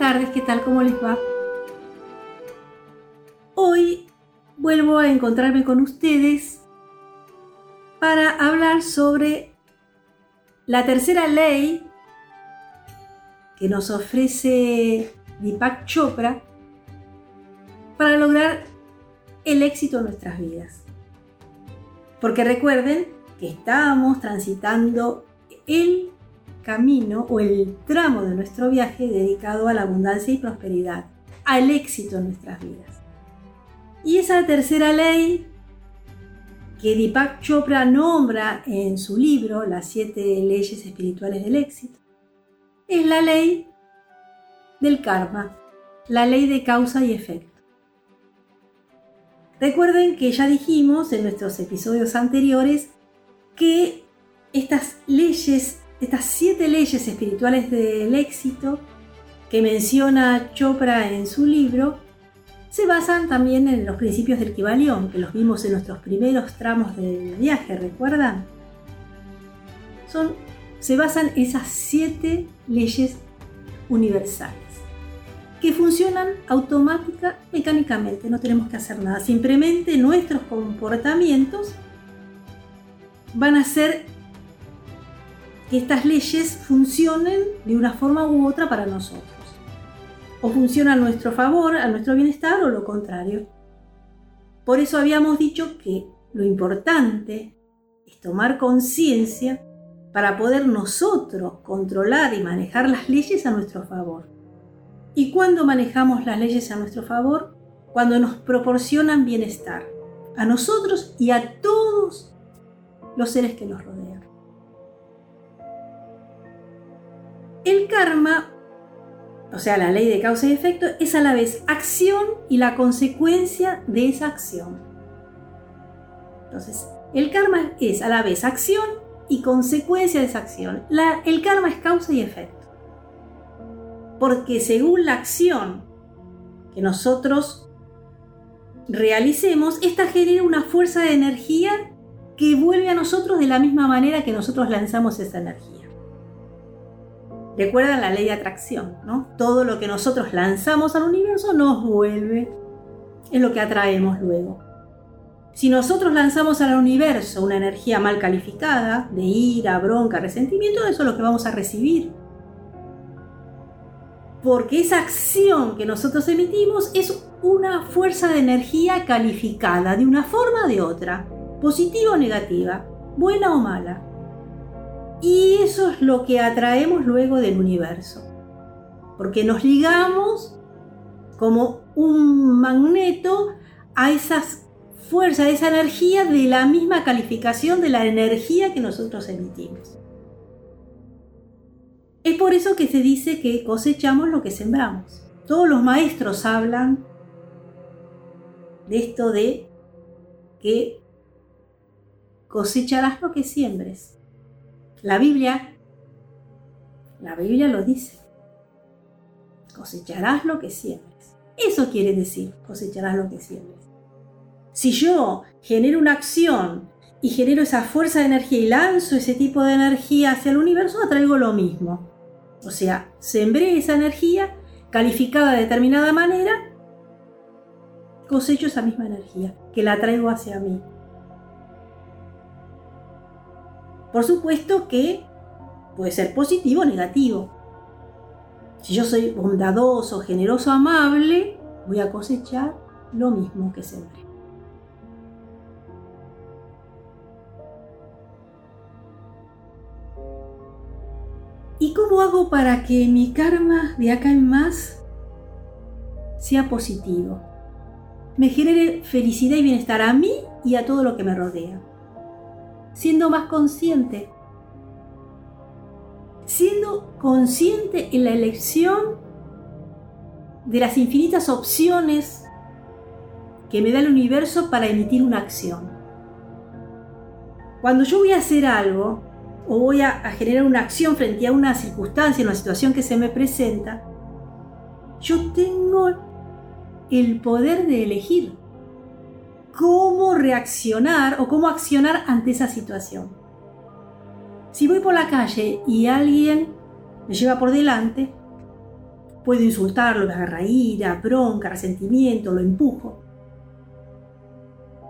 tardes, ¿qué tal? ¿Cómo les va? Hoy vuelvo a encontrarme con ustedes para hablar sobre la tercera ley que nos ofrece Deepak Chopra para lograr el éxito en nuestras vidas. Porque recuerden que estamos transitando el camino o el tramo de nuestro viaje dedicado a la abundancia y prosperidad, al éxito en nuestras vidas. Y esa tercera ley que Deepak Chopra nombra en su libro, Las siete leyes espirituales del éxito, es la ley del karma, la ley de causa y efecto. Recuerden que ya dijimos en nuestros episodios anteriores que estas leyes, estas siete leyes espirituales del éxito que menciona Chopra en su libro, se basan también en los principios del Kibalión, que los vimos en nuestros primeros tramos del viaje, ¿recuerdan? Se basan esas siete leyes universales que funcionan automática, mecánicamente, no tenemos que hacer nada. Simplemente nuestros comportamientos van a hacer que estas leyes funcionen de una forma u otra para nosotros. O funcionan a nuestro favor, a nuestro bienestar o lo contrario. Por eso habíamos dicho que lo importante es tomar conciencia para poder nosotros controlar y manejar las leyes a nuestro favor. ¿Y cuándo manejamos las leyes a nuestro favor? Cuando nos proporcionan bienestar, a nosotros y a todos los seres que nos rodean. El karma, o sea, la ley de causa y efecto, es a la vez acción y la consecuencia de esa acción. Entonces, el karma es a la vez acción y consecuencia de esa acción. el karma es causa y efecto porque según la acción que nosotros realicemos, esta genera una fuerza de energía que vuelve a nosotros de la misma manera que nosotros lanzamos esa energía. Recuerdan la ley de atracción, ¿no? Todo lo que nosotros lanzamos al universo nos vuelve, es lo que atraemos luego. Si nosotros lanzamos al universo una energía mal calificada, de ira, bronca, resentimiento, eso es lo que vamos a recibir porque esa acción que nosotros emitimos es una fuerza de energía calificada de una forma o de otra, positiva o negativa, buena o mala. Y eso es lo que atraemos luego del universo, porque nos ligamos como un magneto a esas fuerzas, a esa energía de la misma calificación de la energía que nosotros emitimos. Es por eso que se dice que cosechamos lo que sembramos. Todos los maestros hablan de esto de que cosecharás lo que siembres. La Biblia, la Biblia lo dice. Cosecharás lo que siembres. Eso quiere decir, cosecharás lo que siembres. Si yo genero una acción y genero esa fuerza de energía y lanzo ese tipo de energía hacia el universo, atraigo lo mismo. O sea, sembré esa energía calificada de determinada manera, cosecho esa misma energía, que la traigo hacia mí. Por supuesto que puede ser positivo o negativo. Si yo soy bondadoso, generoso, amable, voy a cosechar lo mismo que sembré. ¿Y cómo hago para que mi karma de acá en más sea positivo? Me genere felicidad y bienestar a mí y a todo lo que me rodea. Siendo más consciente. Siendo consciente en la elección de las infinitas opciones que me da el universo para emitir una acción. Cuando yo voy a hacer algo, o voy a, generar una acción frente a una circunstancia, una situación que se me presenta, yo tengo el poder de elegir cómo reaccionar o cómo accionar ante esa situación. Si voy por la calle y alguien me lleva por delante, Puedo insultarlo, me ira, bronca, resentimiento, lo empujo.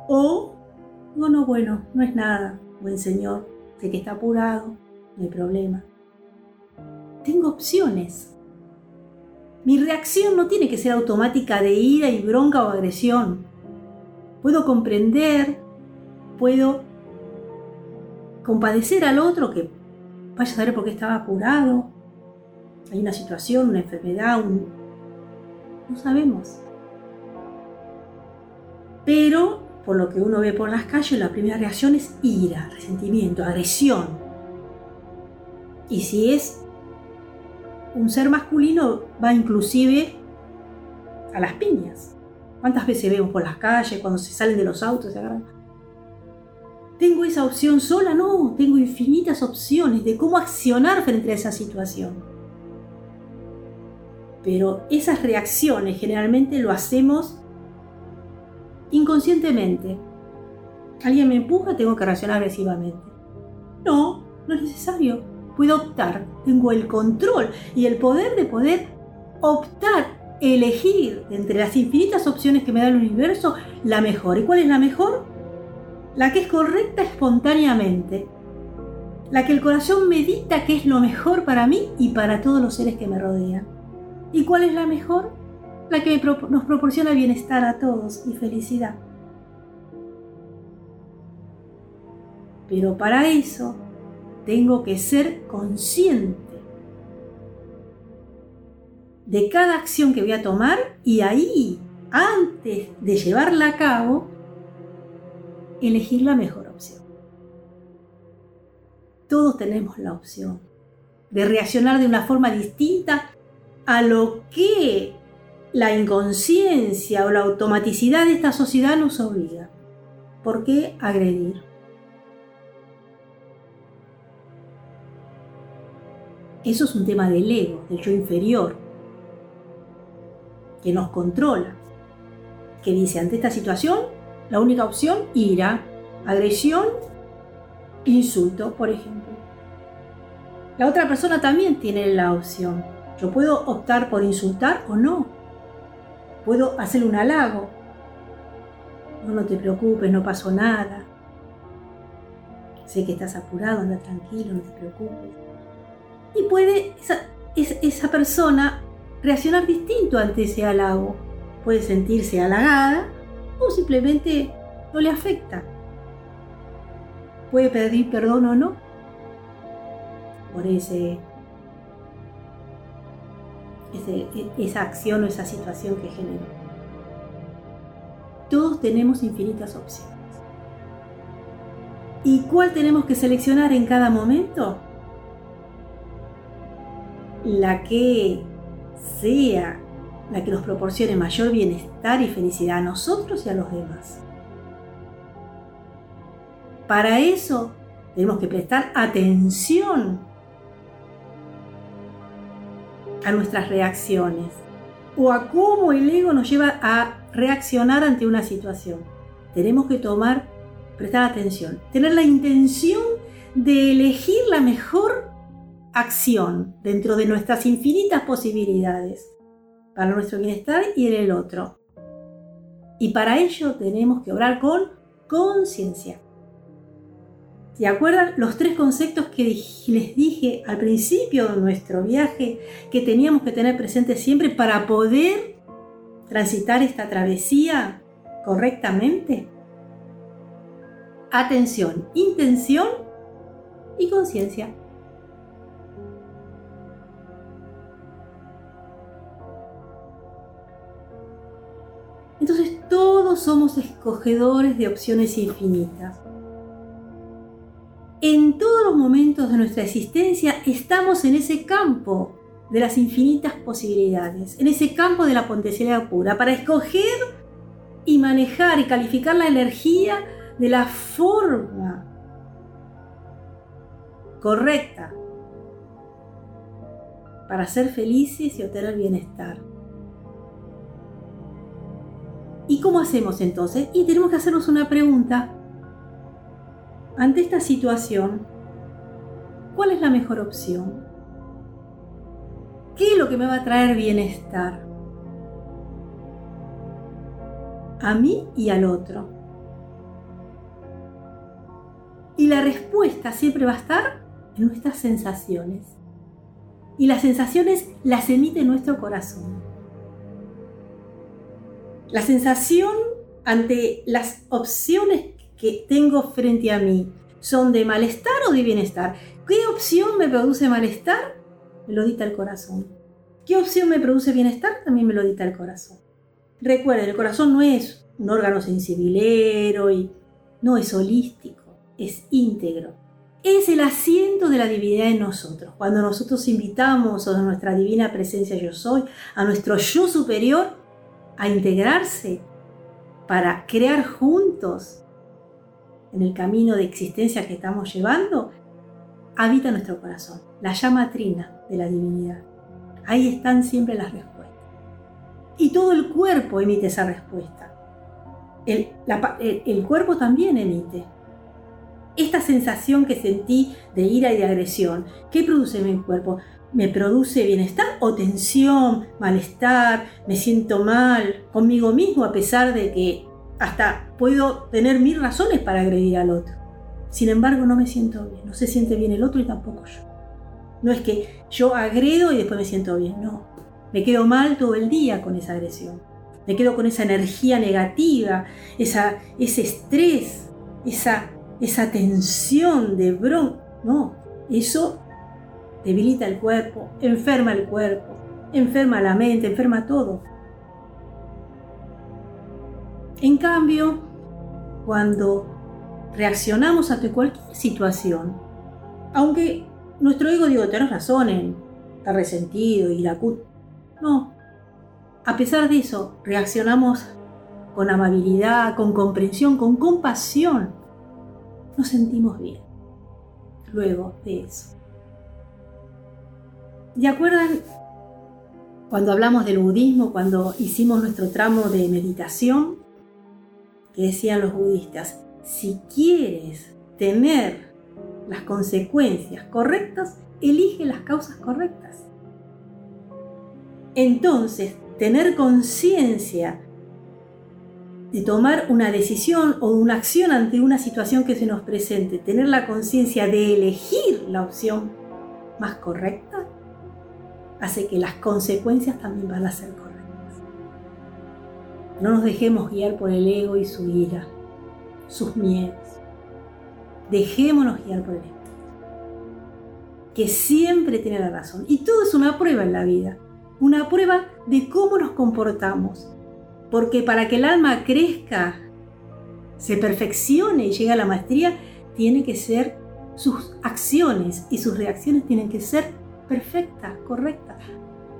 O, bueno, bueno, no es nada, buen señor, sé que está apurado, no hay problema. Tengo opciones. Mi reacción no tiene que ser automática de ira y bronca o agresión. Puedo comprender, puedo compadecer al otro que vaya a saber por qué estaba apurado. Hay una situación, una enfermedad, un... no sabemos. Pero por lo que uno ve por las calles, la primera reacción es ira, resentimiento, agresión. Y si es un ser masculino, va inclusive a las piñas. ¿Cuántas veces vemos por las calles cuando se salen de los autos? Se? ¿Tengo esa opción sola? No, tengo infinitas opciones de cómo accionar frente a esa situación. Pero esas reacciones generalmente lo hacemos inconscientemente. Alguien me empuja, tengo que reaccionar agresivamente. No, no es necesario. Puedo optar, tengo el control y el poder de poder optar, elegir entre las infinitas opciones que me da el universo la mejor. ¿Y cuál es la mejor? La que es correcta espontáneamente. La que el corazón medita que es lo mejor para mí y para todos los seres que me rodean. ¿Y cuál es la mejor? La que nos proporciona bienestar a todos y felicidad. Pero para eso tengo que ser consciente de cada acción que voy a tomar y ahí, antes de llevarla a cabo, elegir la mejor opción. Todos tenemos la opción de reaccionar de una forma distinta a lo que la inconsciencia o la automaticidad de esta sociedad nos obliga. ¿Por qué agredir? Eso es un tema del ego, del yo inferior, que nos controla, que dice ante esta situación la única opción, ira, agresión, insulto, por ejemplo. La otra persona también tiene la opción. Yo puedo optar por insultar o no. Puedo hacerle un halago. No, no te preocupes, no pasó nada. Sé que estás apurado, anda tranquilo, no te preocupes. Y puede esa, esa persona reaccionar distinto ante ese halago. Puede sentirse halagada o simplemente no le afecta. Puede pedir perdón o no por ese, esa acción o esa situación que generó. Todos tenemos infinitas opciones. ¿Y cuál tenemos que seleccionar en cada momento? La que sea la que nos proporcione mayor bienestar y felicidad a nosotros y a los demás. Para eso tenemos que prestar atención a nuestras reacciones o a cómo el ego nos lleva a reaccionar ante una situación. Tenemos que tomar, prestar atención, tener la intención de elegir la mejor acción dentro de nuestras infinitas posibilidades para nuestro bienestar y en el otro. Y para ello tenemos que obrar con conciencia. ¿Se acuerdan los tres conceptos que les dije al principio de nuestro viaje que teníamos que tener presentes siempre para poder transitar esta travesía correctamente? Atención, intención y conciencia. Somos escogedores de opciones infinitas. En todos los momentos de nuestra existencia estamos en ese campo de las infinitas posibilidades, en ese campo de la potencialidad pura, para escoger y manejar y calificar la energía de la forma correcta para ser felices y obtener bienestar. ¿Y cómo hacemos entonces? Y tenemos que hacernos una pregunta. Ante esta situación, ¿cuál es la mejor opción? ¿Qué es lo que me va a traer bienestar? A mí y al otro. Y la respuesta siempre va a estar en nuestras sensaciones. Y las sensaciones las emite nuestro corazón. La sensación ante las opciones que tengo frente a mí son de malestar o de bienestar. ¿Qué opción me produce malestar? Me lo dita el corazón. ¿Qué opción me produce bienestar? También me lo dita el corazón. Recuerden, el corazón no es un órgano sensibilero y no es holístico, es íntegro. Es el asiento de la divinidad en nosotros. Cuando nosotros invitamos a nuestra divina presencia yo soy, a nuestro yo superior, a integrarse para crear juntos en el camino de existencia que estamos llevando, habita nuestro corazón, la llama trina de la divinidad. Ahí están siempre las respuestas. Y todo el cuerpo emite esa respuesta. El, el cuerpo también emite. Esta sensación que sentí de ira y de agresión, ¿qué produce en mi cuerpo? ¿Me produce bienestar o tensión, malestar? ¿Me siento mal conmigo mismo a pesar de que hasta puedo tener mil razones para agredir al otro? Sin embargo, no me siento bien, no se siente bien el otro y tampoco yo. No es que yo agredo y después me siento bien, no. Me quedo mal todo el día con esa agresión. Me quedo con esa energía negativa, esa, ese estrés, esa, esa tensión de bronca. No, eso debilita el cuerpo, enferma el cuerpo, enferma la mente, enferma todo. En cambio, cuando reaccionamos ante cualquier situación, aunque nuestro ego digo, tenés razón en resentido y la culpa, no. A pesar de eso, reaccionamos con amabilidad, con comprensión, con compasión. Nos sentimos bien luego de eso. ¿Y acuerdan cuando hablamos del budismo, cuando hicimos nuestro tramo de meditación? Que decían los budistas, si quieres tener las consecuencias correctas, elige las causas correctas. Entonces, tener conciencia de tomar una decisión o una acción ante una situación que se nos presente, tener la conciencia de elegir la opción más correcta, hace que las consecuencias también van a ser correctas. No nos dejemos guiar por el ego y su ira, sus miedos. Dejémonos guiar por el ego, que siempre tiene la razón. Y todo es una prueba en la vida, una prueba de cómo nos comportamos. Porque para que el alma crezca, se perfeccione y llegue a la maestría, tiene que ser sus acciones y sus reacciones tienen que ser perfecta, correcta,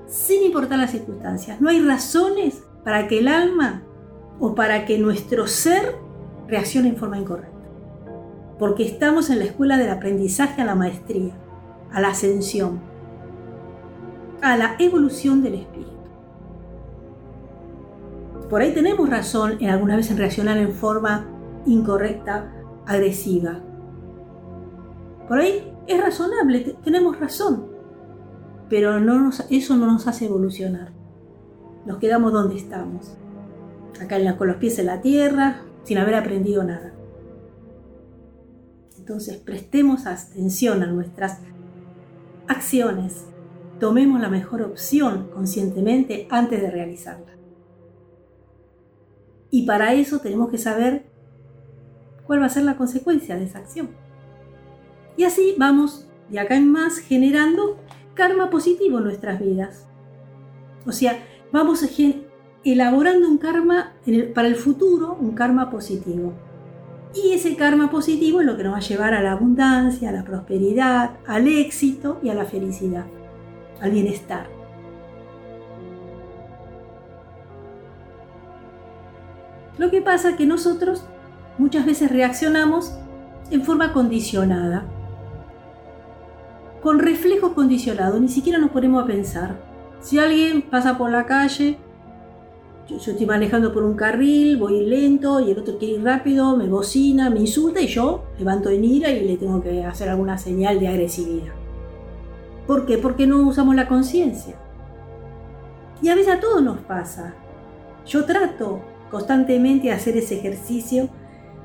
sin importar las circunstancias. No hay razones para que el alma o para que nuestro ser reaccione en forma incorrecta. Porque estamos en la escuela del aprendizaje a la maestría, a la ascensión, a la evolución del espíritu. Por ahí tenemos razón en alguna vez en reaccionar en forma incorrecta, agresiva. Por ahí es razonable, tenemos razón pero eso no nos hace evolucionar. Nos quedamos donde estamos, acá con los pies en la tierra, sin haber aprendido nada. Entonces prestemos atención a nuestras acciones, tomemos la mejor opción conscientemente antes de realizarla. Y para eso tenemos que saber cuál va a ser la consecuencia de esa acción. Y así vamos de acá en más generando karma positivo en nuestras vidas. O sea, vamos elaborando un karma para el futuro, un karma positivo. Y ese karma positivo es lo que nos va a llevar a la abundancia, a la prosperidad, al éxito y a la felicidad, al bienestar. Lo que pasa es que nosotros muchas veces reaccionamos en forma condicionada con reflejo condicionado, ni siquiera nos ponemos a pensar. Si alguien pasa por la calle, yo, estoy manejando por un carril, voy lento y el otro quiere ir rápido, me bocina, me insulta y yo levanto en ira y le tengo que hacer alguna señal de agresividad. ¿Por qué? Porque no usamos la conciencia. Y a veces a todos nos pasa. Yo trato constantemente de hacer ese ejercicio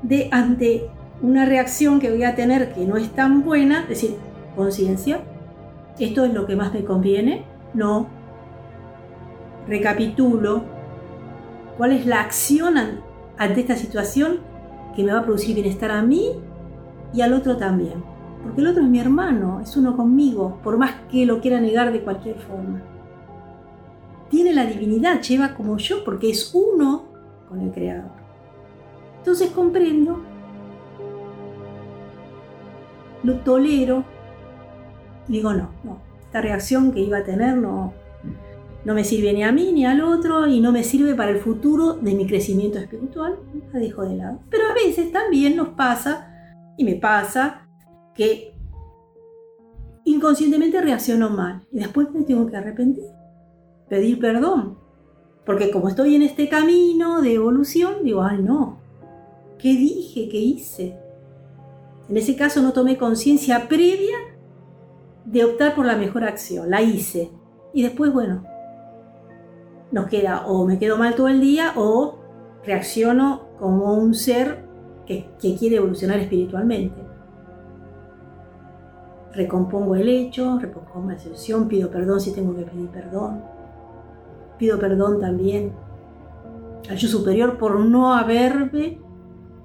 de ante una reacción que voy a tener que no es tan buena, decir, conciencia, esto es lo que más me conviene, no. Recapitulo, ¿cuál es la acción ante esta situación que me va a producir bienestar a mí y al otro también? Porque el otro es mi hermano, es uno conmigo, por más que lo quiera negar de cualquier forma. Tiene la divinidad, lleva como yo, porque es uno con el Creador. Entonces comprendo, lo tolero, digo no, no, esta reacción que iba a tener no, no me sirve ni a mí ni al otro y no me sirve para el futuro de mi crecimiento espiritual, la dejo de lado. Pero a veces también nos pasa, y me pasa, que inconscientemente reacciono mal y después me tengo que arrepentir, pedir perdón. Porque como estoy en este camino de evolución, digo, ay no, ¿qué dije? ¿Qué hice? En ese caso no tomé conciencia previa de optar por la mejor acción, la hice. Y después, bueno, nos queda o me quedo mal todo el día o reacciono como un ser que, que quiere evolucionar espiritualmente recompongo el hecho, recompongo la excepción, pido perdón si tengo que pedir perdón. Pido perdón también al yo superior por no haberme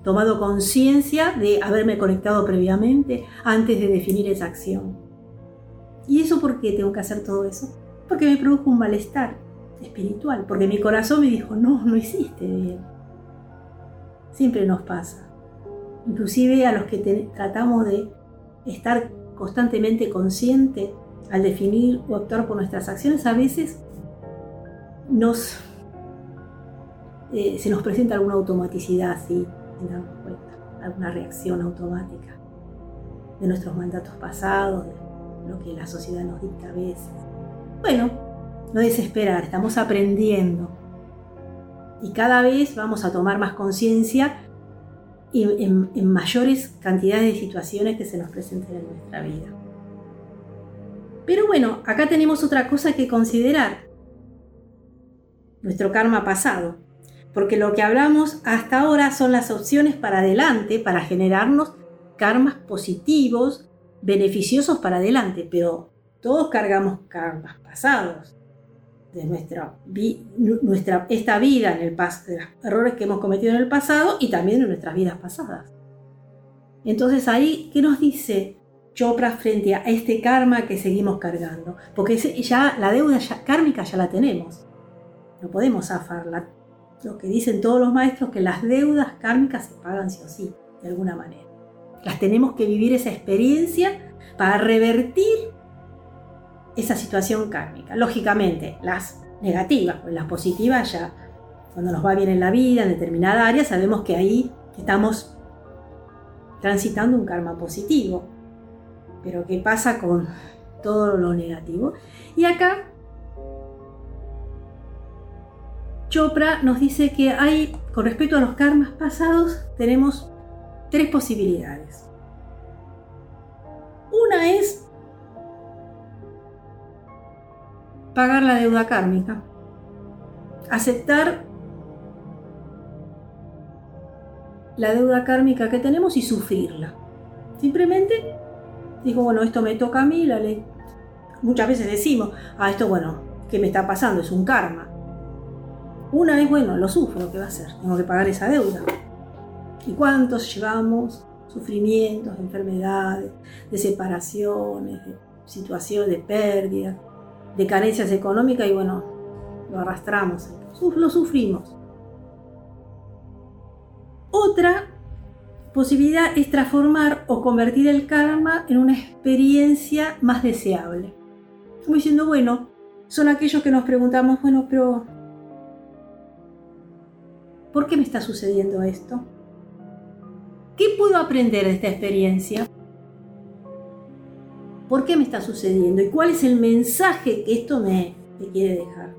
tomado conciencia de haberme conectado previamente antes de definir esa acción. ¿Y eso por qué tengo que hacer todo eso? Porque me produjo un malestar espiritual, porque mi corazón me dijo, no, no hiciste bien. Siempre nos pasa. Inclusive a los que tratamos de estar constantemente consciente al definir o actuar por nuestras acciones, a veces nos, eh, se nos presenta alguna automaticidad así, alguna reacción automática de nuestros mandatos pasados, lo que la sociedad nos dicta a veces. Bueno, no desesperar, estamos aprendiendo y cada vez vamos a tomar más conciencia y en, mayores cantidades de situaciones que se nos presenten en nuestra vida. Pero bueno, acá tenemos otra cosa que considerar. Nuestro karma pasado. Porque lo que hablamos hasta ahora son las opciones para adelante, para generarnos karmas positivos, beneficiosos para adelante. Pero todos cargamos karmas pasados de nuestra, esta vida, en el de los errores que hemos cometido en el pasado y también en nuestras vidas pasadas. Entonces ahí, ¿qué nos dice Chopra frente a este karma que seguimos cargando? Porque ya la deuda kármica ya la tenemos. No podemos zafarla. Lo que dicen todos los maestros que las deudas kármicas se pagan sí o sí, de alguna manera. Las tenemos que vivir esa experiencia para revertir esa situación kármica. Lógicamente, las negativas, pues las positivas ya, cuando nos va bien en la vida, en determinada área, sabemos que ahí estamos transitando un karma positivo. Pero ¿qué pasa con todo lo negativo? Y acá Chopra nos dice que hay, con respecto a los karmas pasados, tenemos tres posibilidades. Una es pagar la deuda kármica, aceptar la deuda kármica que tenemos y sufrirla. Simplemente digo, bueno, esto me toca a mí, la ley. Muchas veces decimos, ah, esto, bueno, ¿qué me está pasando? Es un karma. Una vez, bueno, lo sufro, ¿qué va a hacer? Tengo que pagar esa deuda. ¿Y cuántos llevamos sufrimientos, enfermedades, de separaciones, de situaciones de pérdida? de carencias económicas y bueno, lo arrastramos, lo sufrimos. Otra posibilidad es transformar o convertir el karma en una experiencia más deseable. Como diciendo, bueno, son aquellos que nos preguntamos, bueno, pero ¿por qué me está sucediendo esto? ¿Qué puedo aprender de esta experiencia? ¿Por qué me está sucediendo? ¿Y cuál es el mensaje que esto me, quiere dejar?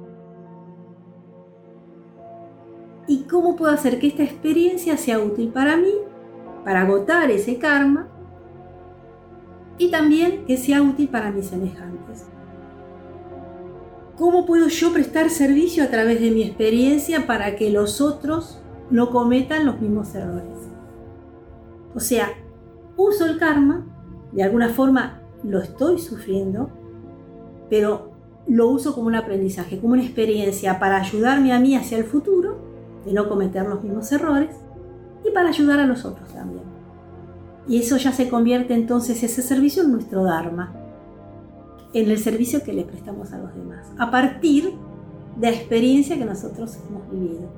¿Y cómo puedo hacer que esta experiencia sea útil para mí, para agotar ese karma? Y también que sea útil para mis semejantes. ¿Cómo puedo yo prestar servicio a través de mi experiencia para que los otros no cometan los mismos errores? O sea, uso el karma, de alguna forma lo estoy sufriendo, pero lo uso como un aprendizaje, como una experiencia para ayudarme a mí hacia el futuro, de no cometer los mismos errores, y para ayudar a los otros también. Y eso ya se convierte entonces ese servicio en nuestro Dharma, en el servicio que le prestamos a los demás, a partir de la experiencia que nosotros hemos vivido.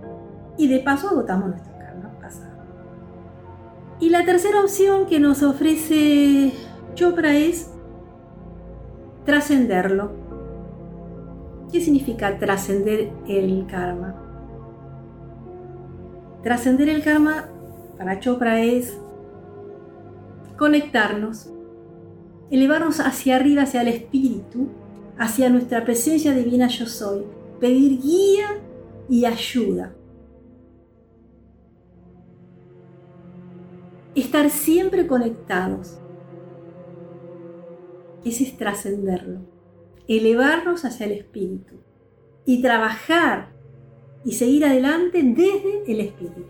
Y de paso agotamos nuestro. Y la tercera opción que nos ofrece Chopra es trascenderlo. ¿Qué significa trascender el karma? Trascender el karma para Chopra es conectarnos elevarnos hacia arriba, hacia el espíritu, hacia nuestra presencia divina yo soy, pedir guía y ayuda. Estar siempre conectados. Ese es trascenderlo. Elevarnos hacia el espíritu y trabajar y seguir adelante desde el espíritu.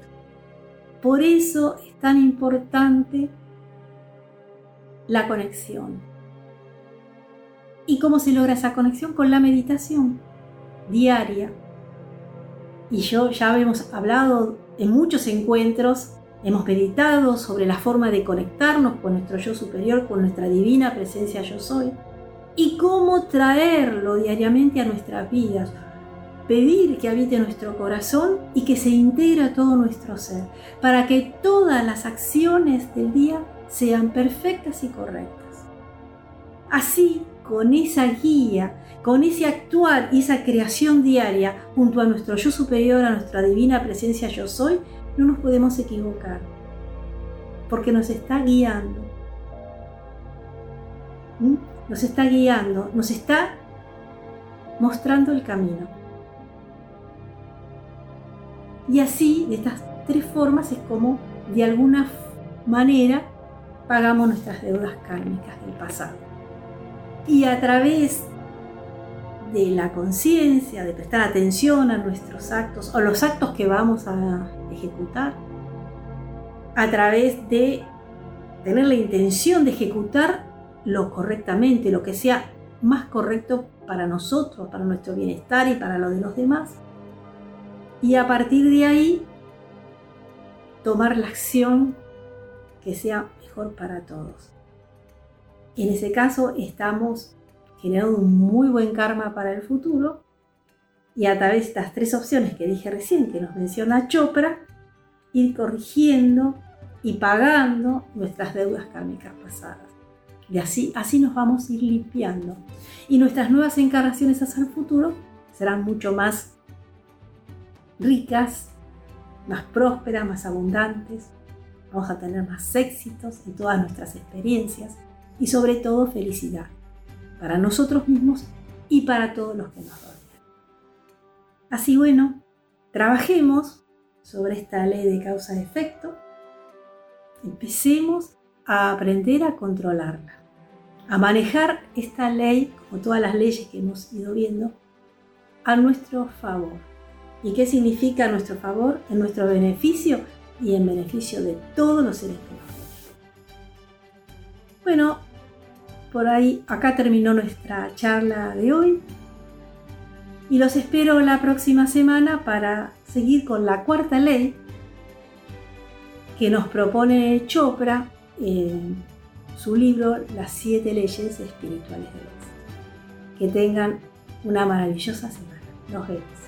Por eso es tan importante la conexión. ¿Y cómo se logra esa conexión? Con la meditación diaria. Y yo ya habíamos hablado en muchos encuentros, hemos meditado sobre la forma de conectarnos con nuestro yo superior, con nuestra divina presencia yo soy, y cómo traerlo diariamente a nuestras vidas. Pedir que habite nuestro corazón y que se integre a todo nuestro ser, para que todas las acciones del día sean perfectas y correctas. Así, con esa guía, con ese actuar y esa creación diaria junto a nuestro yo superior, a nuestra divina presencia yo soy, no nos podemos equivocar, porque nos está guiando. ¿Mm? Nos está guiando, nos está mostrando el camino. Y así, de estas tres formas, es como de alguna manera pagamos nuestras deudas kármicas del pasado. Y a través de la conciencia, de prestar atención a nuestros actos o los actos que vamos a ejecutar, a través de tener la intención de ejecutar lo correctamente, lo que sea más correcto para nosotros, para nuestro bienestar y para lo de los demás. Y a partir de ahí, tomar la acción que sea para todos. En ese caso estamos generando un muy buen karma para el futuro y a través de estas tres opciones que dije recién, que nos menciona Chopra, ir corrigiendo y pagando nuestras deudas kármicas pasadas. Y así, así nos vamos a ir limpiando. Y nuestras nuevas encarnaciones hacia el futuro serán mucho más ricas, más prósperas, más abundantes, vamos a tener más éxitos en todas nuestras experiencias y sobre todo felicidad para nosotros mismos y para todos los que nos rodean. Así bueno, trabajemos sobre esta ley de causa-efecto, empecemos a aprender a controlarla, a manejar esta ley, como todas las leyes que hemos ido viendo, a nuestro favor. ¿Y qué significa a nuestro favor? En nuestro beneficio y en beneficio de todos los seres vivos. Bueno, por ahí acá terminó nuestra charla de hoy y los espero la próxima semana para seguir con la cuarta ley que nos propone Chopra en su libro Las siete leyes espirituales de Dios. Que tengan una maravillosa semana. Nos vemos.